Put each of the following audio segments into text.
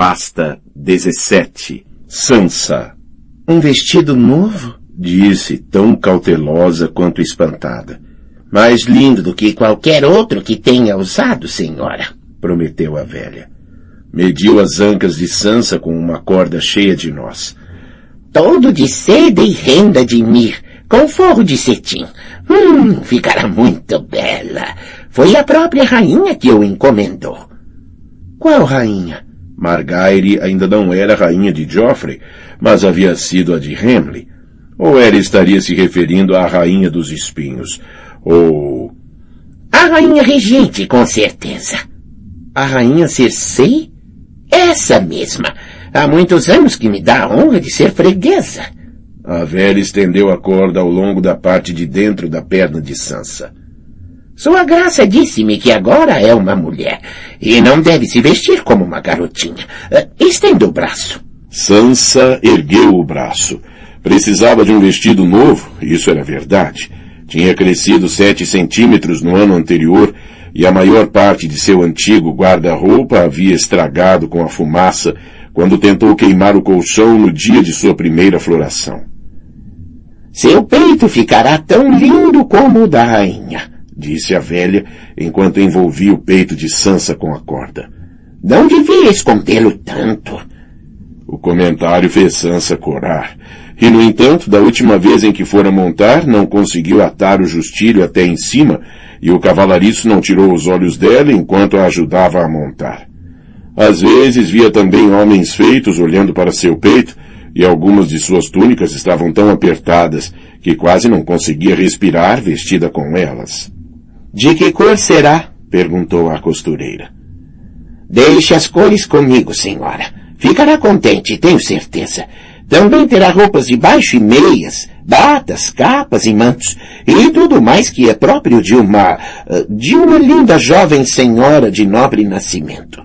Pasta 17. Sansa. Um vestido novo? Disse, tão cautelosa quanto espantada. Mais lindo do que qualquer outro que tenha usado, senhora, prometeu a velha. Mediu as ancas de Sansa com uma corda cheia de nós. Todo de seda e renda de mir, com forro de cetim. Hum, ficará muito bela. Foi a própria rainha que o encomendou. Qual rainha? Margaire ainda não era rainha de Joffrey, mas havia sido a de Hamley. Ou ela estaria se referindo à rainha dos espinhos, ou... A rainha regente, com certeza. A rainha Cersei? Essa mesma. Há muitos anos que me dá a honra de ser freguesa. A velha estendeu a corda ao longo da parte de dentro da perna de Sansa. Sua graça disse-me que agora é uma mulher e não deve se vestir como uma garotinha. Uh, estenda o braço. Sansa ergueu o braço. Precisava de um vestido novo, isso era verdade. Tinha crescido sete centímetros no ano anterior e a maior parte de seu antigo guarda-roupa havia estragado com a fumaça quando tentou queimar o colchão no dia de sua primeira floração. Seu peito ficará tão lindo como o da rainha, disse a velha, enquanto envolvia o peito de Sansa com a corda. Não devia escondê-lo tanto. O comentário fez Sansa corar. E, no entanto, da última vez em que fora montar, não conseguiu atar o justilho até em cima, e o cavalariço não tirou os olhos dela enquanto a ajudava a montar. Às vezes via também homens feitos olhando para seu peito, e algumas de suas túnicas estavam tão apertadas que quase não conseguia respirar vestida com elas. De que cor será? perguntou a costureira. Deixe as cores comigo, senhora. Ficará contente, tenho certeza. Também terá roupas de baixo e meias, batas, capas e mantos, e tudo mais que é próprio de uma, de uma linda jovem senhora de nobre nascimento.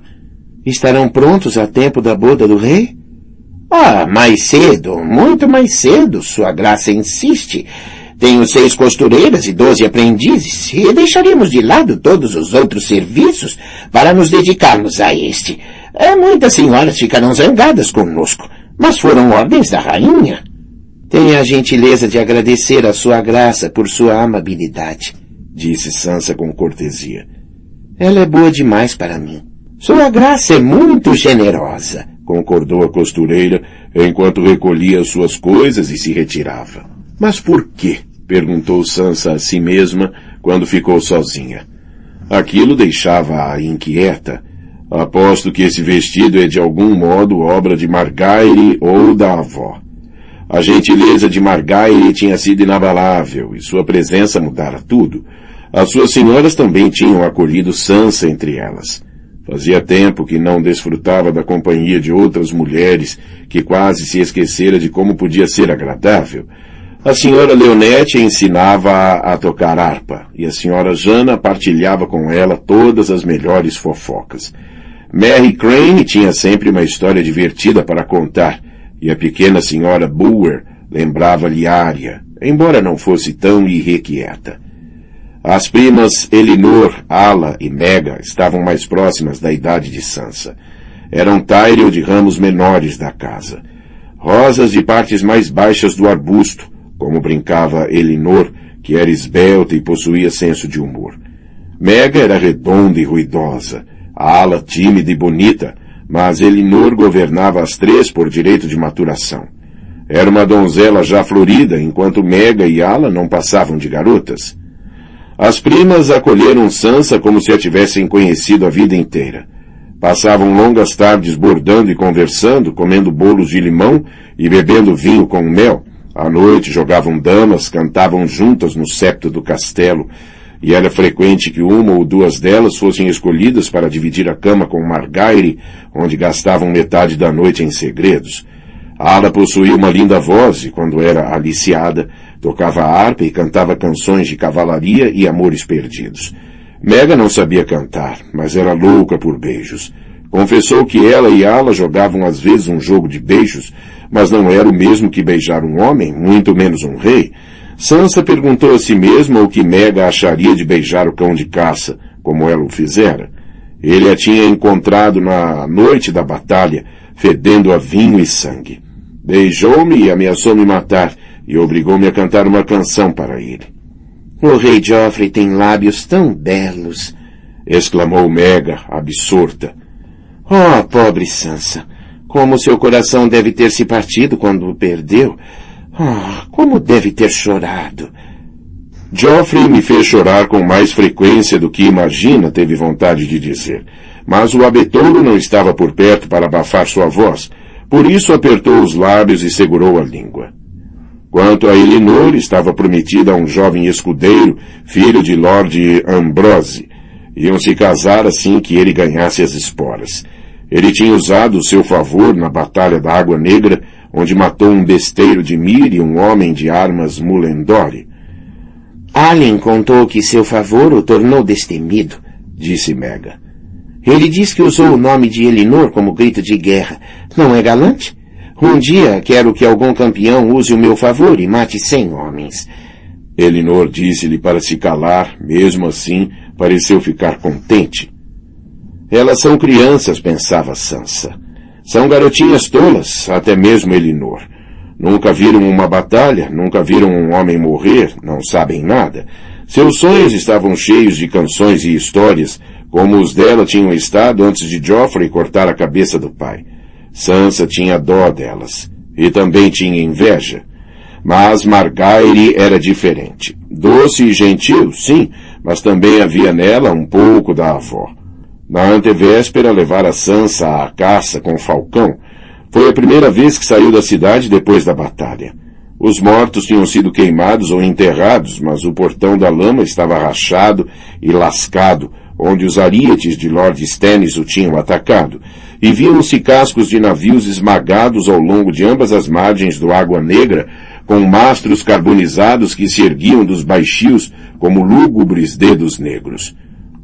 Estarão prontos a tempo da boda do rei? Ah, mais cedo, muito mais cedo, sua graça insiste. Tenho seis costureiras e doze aprendizes, e deixaremos de lado todos os outros serviços para nos dedicarmos a este. É, muitas senhoras ficarão zangadas conosco, mas foram ordens da rainha. Tenha a gentileza de agradecer a sua graça por sua amabilidade, disse Sansa com cortesia. Ela é boa demais para mim. Sua graça é muito generosa concordou a costureira, enquanto recolhia suas coisas e se retirava. Mas por quê? perguntou Sansa a si mesma quando ficou sozinha. Aquilo deixava-a inquieta. Aposto que esse vestido é de algum modo obra de Margaire ou da avó. A gentileza de Margaire tinha sido inabalável e sua presença mudara tudo. As suas senhoras também tinham acolhido Sansa entre elas. Fazia tempo que não desfrutava da companhia de outras mulheres, que quase se esquecera de como podia ser agradável. A senhora Leonete ensinava a, tocar harpa, e a senhora Jana partilhava com ela todas as melhores fofocas. Mary Crane tinha sempre uma história divertida para contar, e a pequena senhora Boer lembrava-lhe Ária, embora não fosse tão irrequieta. As primas Elinor, Ala e Mega estavam mais próximas da idade de Sansa. Eram Tyrell de ramos menores da casa. Rosas de partes mais baixas do arbusto, como brincava Elinor, que era esbelta e possuía senso de humor. Mega era redonda e ruidosa, Ala tímida e bonita, mas Elinor governava as três por direito de maturação. Era uma donzela já florida, enquanto Mega e Ala não passavam de garotas. As primas acolheram Sansa como se a tivessem conhecido a vida inteira. Passavam longas tardes bordando e conversando, comendo bolos de limão e bebendo vinho com mel. À noite jogavam damas, cantavam juntas no septo do castelo, e era frequente que uma ou duas delas fossem escolhidas para dividir a cama com Margaire, onde gastavam metade da noite em segredos. Ala possuía uma linda voz e, quando era aliciada, tocava harpa e cantava canções de cavalaria e amores perdidos. Mega não sabia cantar, mas era louca por beijos. Confessou que ela e Ala jogavam às vezes um jogo de beijos, mas não era o mesmo que beijar um homem, muito menos um rei. Sansa perguntou a si mesma o que Mega acharia de beijar o cão de caça, como ela o fizera. Ele a tinha encontrado na noite da batalha, fedendo a vinho e sangue. Beijou-me e ameaçou me matar, e obrigou-me a cantar uma canção para ele. O rei Joffrey tem lábios tão belos, exclamou Mega, absorta. Oh, pobre Sansa! Como seu coração deve ter se partido quando o perdeu. Oh, como deve ter chorado. Joffrey me fez chorar com mais frequência do que imagina, teve vontade de dizer. Mas o abetouro não estava por perto para abafar sua voz. Por isso apertou os lábios e segurou a língua. Quanto a Elinor, estava prometida a um jovem escudeiro, filho de Lord Ambrose. Iam se casar assim que ele ganhasse as esporas. Ele tinha usado o seu favor na Batalha da Água Negra, onde matou um besteiro de Mir e um homem de armas Mulendore. Alien contou que seu favor o tornou destemido, disse Mega. Ele diz que usou o nome de Elinor como grito de guerra. Não é galante? Um dia quero que algum campeão use o meu favor e mate cem homens. Elinor disse-lhe para se calar, mesmo assim, pareceu ficar contente. Elas são crianças, pensava Sansa. São garotinhas tolas, até mesmo Elinor. Nunca viram uma batalha, nunca viram um homem morrer, não sabem nada. Seus sonhos estavam cheios de canções e histórias, como os dela tinham estado antes de Joffrey cortar a cabeça do pai. Sansa tinha dó delas. E também tinha inveja. Mas Margaery era diferente. Doce e gentil, sim, mas também havia nela um pouco da avó. Na antevéspera levara Sansa à caça com Falcão. Foi a primeira vez que saiu da cidade depois da batalha. Os mortos tinham sido queimados ou enterrados, mas o portão da lama estava rachado e lascado, onde os arietes de Lord Stannis o tinham atacado, e viam-se cascos de navios esmagados ao longo de ambas as margens do Água Negra, com mastros carbonizados que se erguiam dos baixios como lúgubres dedos negros.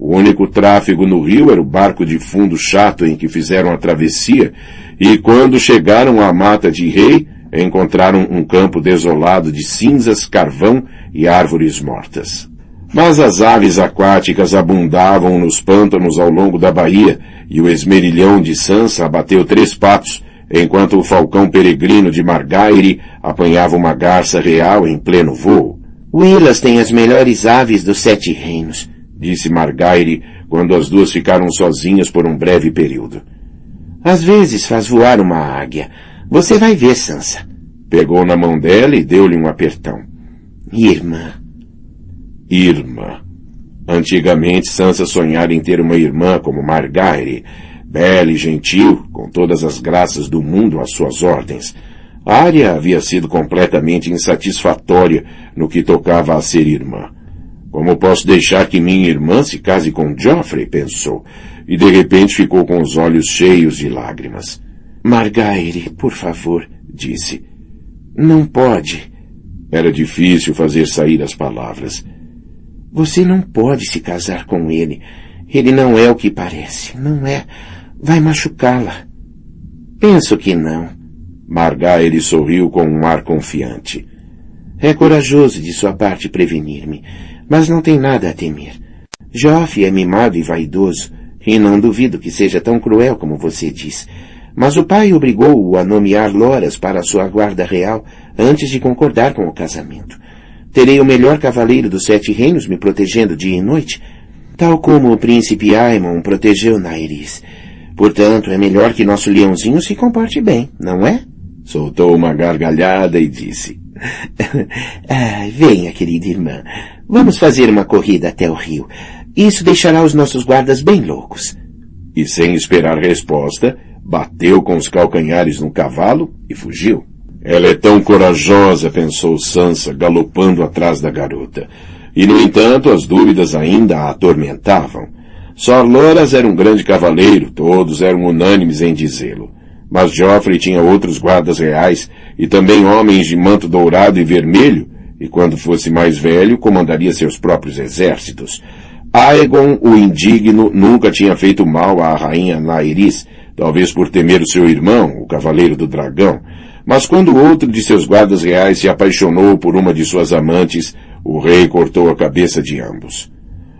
O único tráfego no rio era o barco de fundo chato em que fizeram a travessia, e quando chegaram à mata de rei, encontraram um campo desolado de cinzas, carvão e árvores mortas. Mas as aves aquáticas abundavam nos pântanos ao longo da baía, e o esmerilhão de Sansa abateu três patos, enquanto o falcão peregrino de Margaire apanhava uma garça real em pleno voo. Willas tem as melhores aves dos sete reinos, disse Margaire quando as duas ficaram sozinhas por um breve período. Às vezes faz voar uma águia. Você vai ver, Sansa. Pegou na mão dela e deu-lhe um apertão. Irmã, Irmã. Antigamente Sansa sonhara em ter uma irmã como Margaire, bela e gentil, com todas as graças do mundo às suas ordens. Arya havia sido completamente insatisfatória no que tocava a ser irmã. Como posso deixar que minha irmã se case com Joffrey? pensou, e de repente ficou com os olhos cheios de lágrimas. Margaire, por favor, disse. Não pode. Era difícil fazer sair as palavras. Você não pode se casar com ele. Ele não é o que parece. Não é. Vai machucá-la. Penso que não. Margaire sorriu com um ar confiante. É corajoso de sua parte prevenir-me, mas não tem nada a temer. Joff é mimado e vaidoso, e não duvido que seja tão cruel como você diz. Mas o pai obrigou-o a nomear loras para sua guarda real antes de concordar com o casamento. Terei o melhor cavaleiro dos sete reinos me protegendo dia e noite, tal como o príncipe Aemon protegeu Nairis. Portanto, é melhor que nosso leãozinho se comporte bem, não é? Soltou uma gargalhada e disse. ah, venha, querida irmã. Vamos fazer uma corrida até o rio. Isso deixará os nossos guardas bem loucos. E sem esperar resposta, bateu com os calcanhares no cavalo e fugiu. Ela é tão corajosa, pensou Sansa, galopando atrás da garota. E, no entanto, as dúvidas ainda a atormentavam. Sor Loras era um grande cavaleiro, todos eram unânimes em dizê-lo. Mas Joffrey tinha outros guardas reais, e também homens de manto dourado e vermelho, e quando fosse mais velho, comandaria seus próprios exércitos. Aegon, o indigno, nunca tinha feito mal à rainha Nairis, talvez por temer o seu irmão, o cavaleiro do dragão, mas quando outro de seus guardas reais se apaixonou por uma de suas amantes, o rei cortou a cabeça de ambos.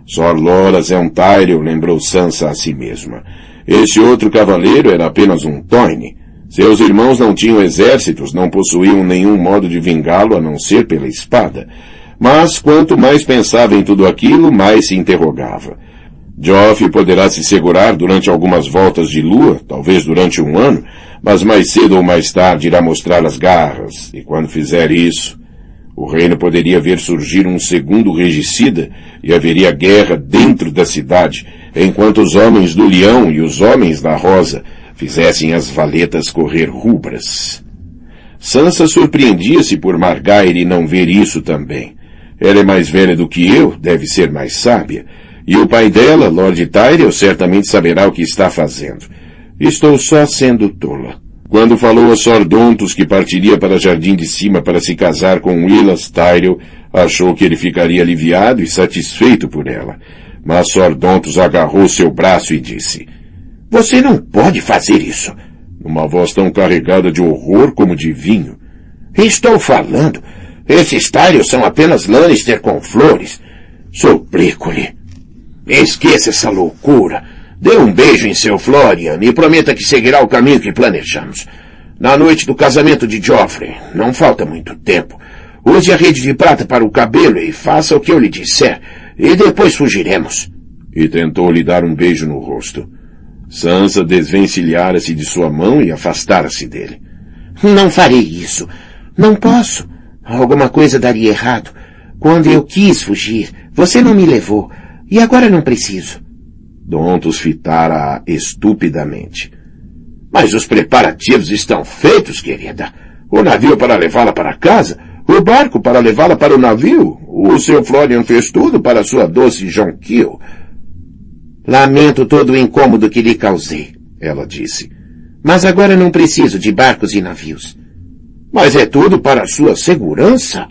Sor Loras é um Tyrell, lembrou Sansa a si mesma. Esse outro cavaleiro era apenas um Toyne. Seus irmãos não tinham exércitos, não possuíam nenhum modo de vingá-lo a não ser pela espada. Mas quanto mais pensava em tudo aquilo, mais se interrogava. Joff poderá se segurar durante algumas voltas de lua, talvez durante um ano, mas mais cedo ou mais tarde irá mostrar as garras, e quando fizer isso, o reino poderia ver surgir um segundo regicida e haveria guerra dentro da cidade, enquanto os homens do leão e os homens da rosa fizessem as valetas correr rubras. Sansa surpreendia-se por Margaire não ver isso também. Ela é mais velha do que eu, deve ser mais sábia, e o pai dela, Lord Tyrell, certamente saberá o que está fazendo. Estou só sendo tola. Quando falou a Sordontos que partiria para Jardim de Cima para se casar com Willas Tyrell, achou que ele ficaria aliviado e satisfeito por ela. Mas Sordontos agarrou seu braço e disse, Você não pode fazer isso. Numa voz tão carregada de horror como de vinho. Estou falando. Esses Tyrell são apenas Lannister com flores. Suplico-lhe. Esqueça essa loucura. Dê um beijo em seu Florian e prometa que seguirá o caminho que planejamos. Na noite do casamento de Joffrey, não falta muito tempo. Use a rede de prata para o cabelo e faça o que eu lhe disser, e depois fugiremos. E tentou lhe dar um beijo no rosto. Sansa desvencilhara-se de sua mão e afastara-se dele. Não farei isso. Não posso. Alguma coisa daria errado. Quando eu quis fugir, você não me levou. E agora não preciso. Dontos fitara estupidamente. Mas os preparativos estão feitos, querida. O navio para levá-la para casa, o barco para levá-la para o navio. O seu Florian fez tudo para sua doce Jonquil. Lamento todo o incômodo que lhe causei, ela disse. Mas agora não preciso de barcos e navios. Mas é tudo para sua segurança.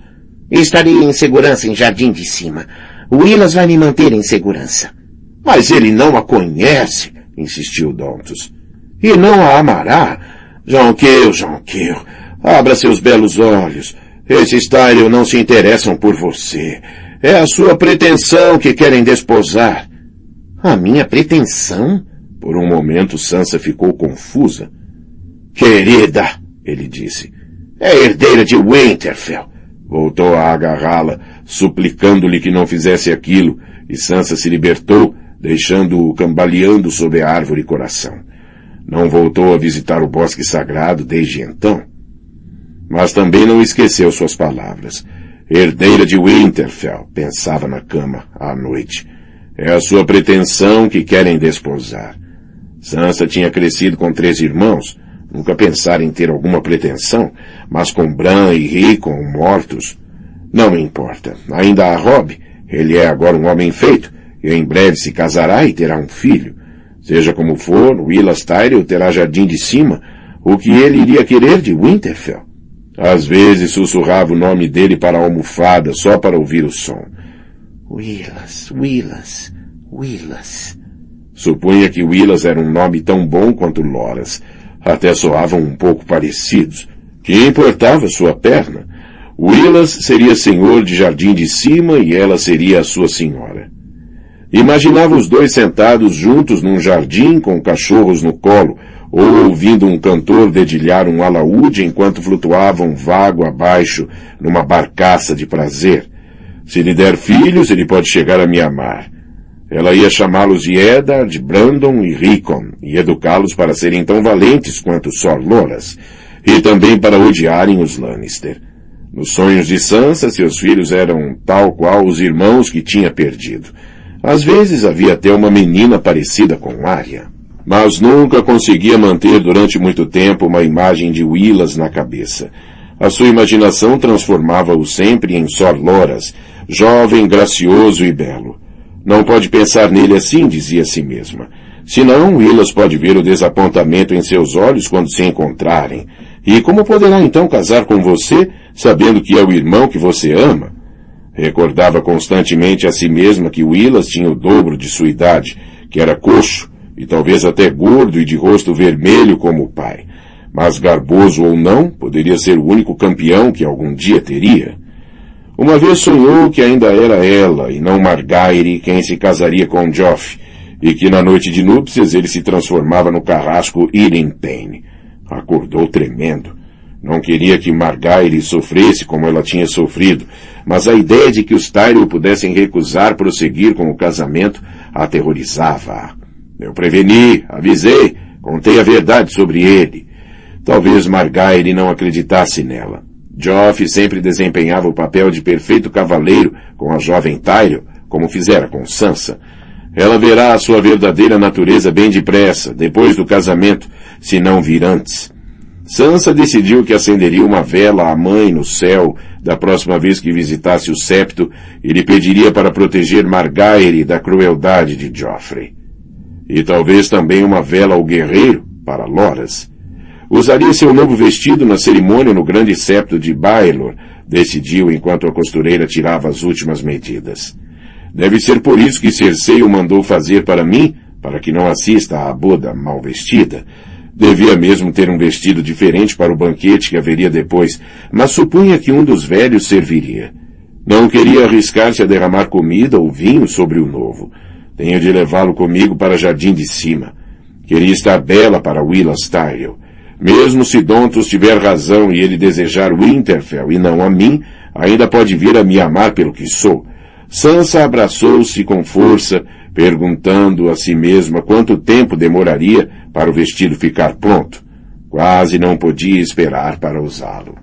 Estarei em segurança em Jardim de Cima. Willas vai me manter em segurança. Mas ele não a conhece, insistiu Dontos. E não a amará. Jonquil, Jonquil, abra seus belos olhos. Esses Tyrell não se interessam por você. É a sua pretensão que querem desposar. A minha pretensão? Por um momento Sansa ficou confusa. Querida, ele disse, é herdeira de Winterfell. Voltou a agarrá-la, suplicando-lhe que não fizesse aquilo, e Sansa se libertou, deixando-o cambaleando sob a árvore coração. Não voltou a visitar o bosque sagrado desde então. Mas também não esqueceu suas palavras. Herdeira de Winterfell, pensava na cama, à noite. É a sua pretensão que querem desposar. Sansa tinha crescido com três irmãos, nunca pensara em ter alguma pretensão, mas com Bran e Rickon mortos, não importa. Ainda há Rob. Ele é agora um homem feito, e em breve se casará e terá um filho. Seja como for, Willas Tyrell terá jardim de cima, o que ele iria querer de Winterfell. Às vezes sussurrava o nome dele para a almofada, só para ouvir o som. Willas, Willas, Willas. Supunha que Willas era um nome tão bom quanto Loras. Até soavam um pouco parecidos. Que importava sua perna? Willas seria senhor de Jardim de Cima e ela seria a sua senhora. Imaginava os dois sentados juntos num jardim com cachorros no colo, ou ouvindo um cantor dedilhar um alaúde enquanto flutuavam vago abaixo numa barcaça de prazer. Se lhe der filhos, ele pode chegar a me amar. Ela ia chamá-los de Eddard, Brandon e Rickon, e educá-los para serem tão valentes quanto Sor Loras, e também para odiarem os Lannister. Nos sonhos de Sansa, seus filhos eram tal qual os irmãos que tinha perdido. Às vezes havia até uma menina parecida com Arya. Mas nunca conseguia manter durante muito tempo uma imagem de Willas na cabeça. A sua imaginação transformava-o sempre em Sor Loras, jovem, gracioso e belo. Não pode pensar nele assim, dizia a si mesma. Senão, Willas pode ver o desapontamento em seus olhos quando se encontrarem. E como poderá então casar com você sabendo que é o irmão que você ama. Recordava constantemente a si mesma que Willas tinha o dobro de sua idade, que era coxo, e talvez até gordo e de rosto vermelho como o pai. Mas garboso ou não, poderia ser o único campeão que algum dia teria. Uma vez sonhou que ainda era ela, e não Margaire, quem se casaria com Joff, e que na noite de núpcias ele se transformava no carrasco Irentane. Acordou tremendo. Não queria que Margaire sofresse como ela tinha sofrido, mas a ideia de que os Tyrell pudessem recusar prosseguir com o casamento aterrorizava-a. Eu preveni, avisei, contei a verdade sobre ele. Talvez Margaire não acreditasse nela. Joff sempre desempenhava o papel de perfeito cavaleiro com a jovem Tyrell, como fizera com Sansa. Ela verá a sua verdadeira natureza bem depressa, depois do casamento, se não vir antes. Sansa decidiu que acenderia uma vela à mãe no céu da próxima vez que visitasse o septo e lhe pediria para proteger Margaery da crueldade de Joffrey. E talvez também uma vela ao guerreiro para Loras. Usaria seu novo vestido na cerimônia no grande septo de Baelor, decidiu enquanto a costureira tirava as últimas medidas. Deve ser por isso que Cersei o mandou fazer para mim, para que não assista à boda mal vestida, Devia mesmo ter um vestido diferente para o banquete que haveria depois, mas supunha que um dos velhos serviria. Não queria arriscar-se a derramar comida ou vinho sobre o novo. Tenho de levá-lo comigo para Jardim de Cima. Queria estar bela para Willas Tyrell. Mesmo se Dontos tiver razão e ele desejar Winterfell e não a mim, ainda pode vir a me amar pelo que sou. Sansa abraçou-se com força, perguntando a si mesma quanto tempo demoraria para o vestido ficar pronto. Quase não podia esperar para usá-lo.